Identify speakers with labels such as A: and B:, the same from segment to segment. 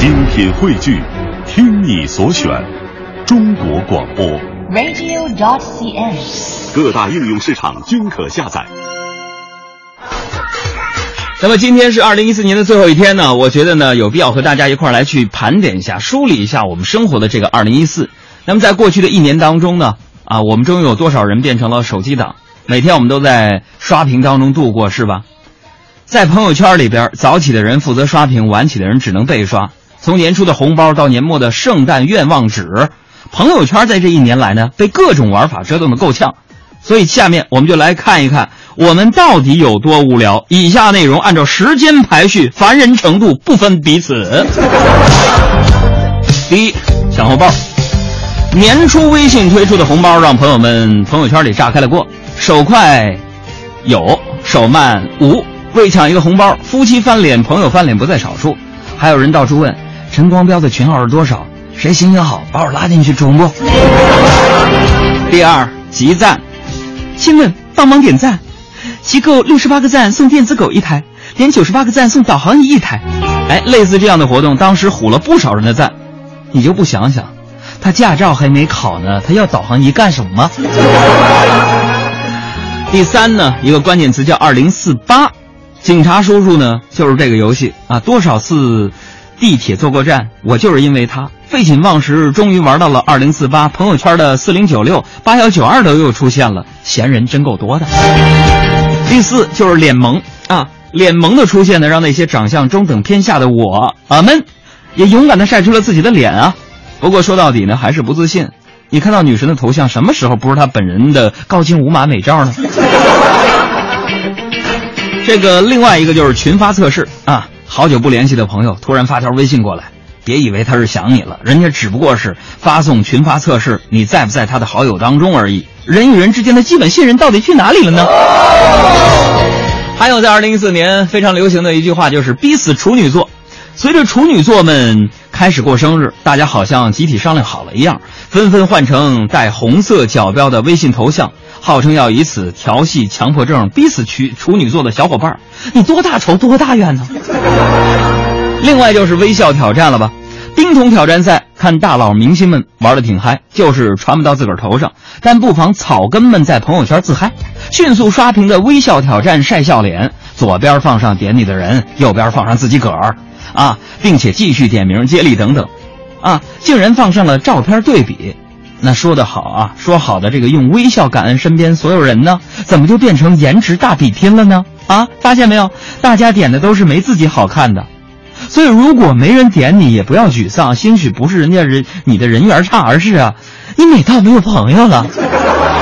A: 精品汇聚，听你所选，中国广播。
B: radio.dot.cn，。
A: 各大应用市场均可下载。
C: 那么今天是二零一四年的最后一天呢，我觉得呢有必要和大家一块儿来去盘点一下、梳理一下我们生活的这个二零一四。那么在过去的一年当中呢，啊，我们中有多少人变成了手机党？每天我们都在刷屏当中度过，是吧？在朋友圈里边，早起的人负责刷屏，晚起的人只能被刷。从年初的红包到年末的圣诞愿望纸，朋友圈在这一年来呢，被各种玩法折腾的够呛。所以下面我们就来看一看我们到底有多无聊。以下内容按照时间排序，烦人程度不分彼此。第一，抢红包。年初微信推出的红包让朋友们朋友圈里炸开了锅，手快有，手慢无。为抢一个红包，夫妻翻脸，朋友翻脸不在少数，还有人到处问陈光标的群号是多少，谁心情好把我拉进去中不？第二，集赞。亲们，帮忙点赞，集够六十八个赞送电子狗一台，点九十八个赞送导航仪一台。哎，类似这样的活动，当时唬了不少人的赞。你就不想想，他驾照还没考呢，他要导航仪干什么？第三呢，一个关键词叫二零四八，警察叔叔呢就是这个游戏啊，多少次地铁坐过站，我就是因为他废寝忘食，终于玩到了二零四八。朋友圈的四零九六、八幺九二都又出现了，闲人真够多的。第四就是脸萌啊，脸萌的出现呢，让那些长相中等偏下的我啊们，也勇敢的晒出了自己的脸啊。不过说到底呢，还是不自信。你看到女神的头像，什么时候不是她本人的高清无码美照呢？这个另外一个就是群发测试啊，好久不联系的朋友突然发条微信过来，别以为他是想你了，人家只不过是发送群发测试，你在不在他的好友当中而已。人与人之间的基本信任到底去哪里了呢？还有在二零一四年非常流行的一句话就是“逼死处女座”。随着处女座们开始过生日，大家好像集体商量好了一样，纷纷换成带红色角标的微信头像，号称要以此调戏强迫症，逼死处处女座的小伙伴。你多大仇多大怨呢？另外就是微笑挑战了吧，冰桶挑战赛，看大佬明星们玩的挺嗨，就是传不到自个儿头上，但不妨草根们在朋友圈自嗨，迅速刷屏的微笑挑战晒笑脸，左边放上点你的人，右边放上自己个儿。啊，并且继续点名接力等等，啊，竟然放上了照片对比，那说的好啊，说好的这个用微笑感恩身边所有人呢，怎么就变成颜值大比拼了呢？啊，发现没有，大家点的都是没自己好看的，所以如果没人点你，也不要沮丧，兴许不是人家人你的人缘差，而是啊，你美到没有朋友了。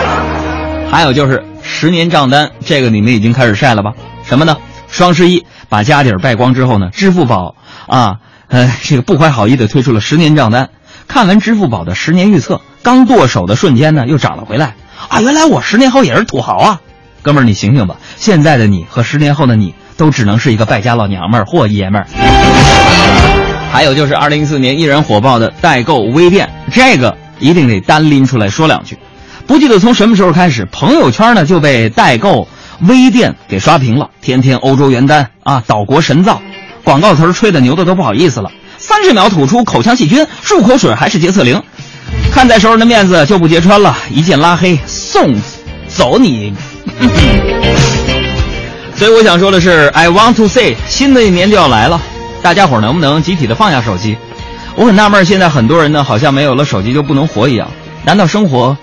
C: 还有就是十年账单，这个你们已经开始晒了吧？什么呢？双十一把家底儿败光之后呢，支付宝啊，呃，这个不怀好意的推出了十年账单。看完支付宝的十年预测，刚剁手的瞬间呢，又涨了回来。啊，原来我十年后也是土豪啊！哥们儿，你醒醒吧！现在的你和十年后的你，都只能是一个败家老娘们儿或爷们儿。还有就是二零一四年依然火爆的代购微店，这个一定得单拎出来说两句。不记得从什么时候开始，朋友圈呢就被代购。微店给刷屏了，天天欧洲原单啊，岛国神造，广告词吹的牛的都不好意思了。三十秒吐出口腔细菌，漱口水还是洁厕灵，看在熟人的面子就不揭穿了，一键拉黑送走你。所以我想说的是，I want to say，新的一年就要来了，大家伙能不能集体的放下手机？我很纳闷，现在很多人呢好像没有了手机就不能活一样，难道生活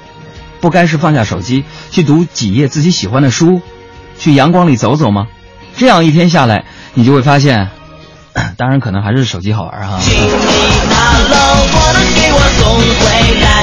C: 不该是放下手机去读几页自己喜欢的书？去阳光里走走吗？这样一天下来，你就会发现，当然可能还是手机好玩哈。
D: 请你拿了我的给我送回来，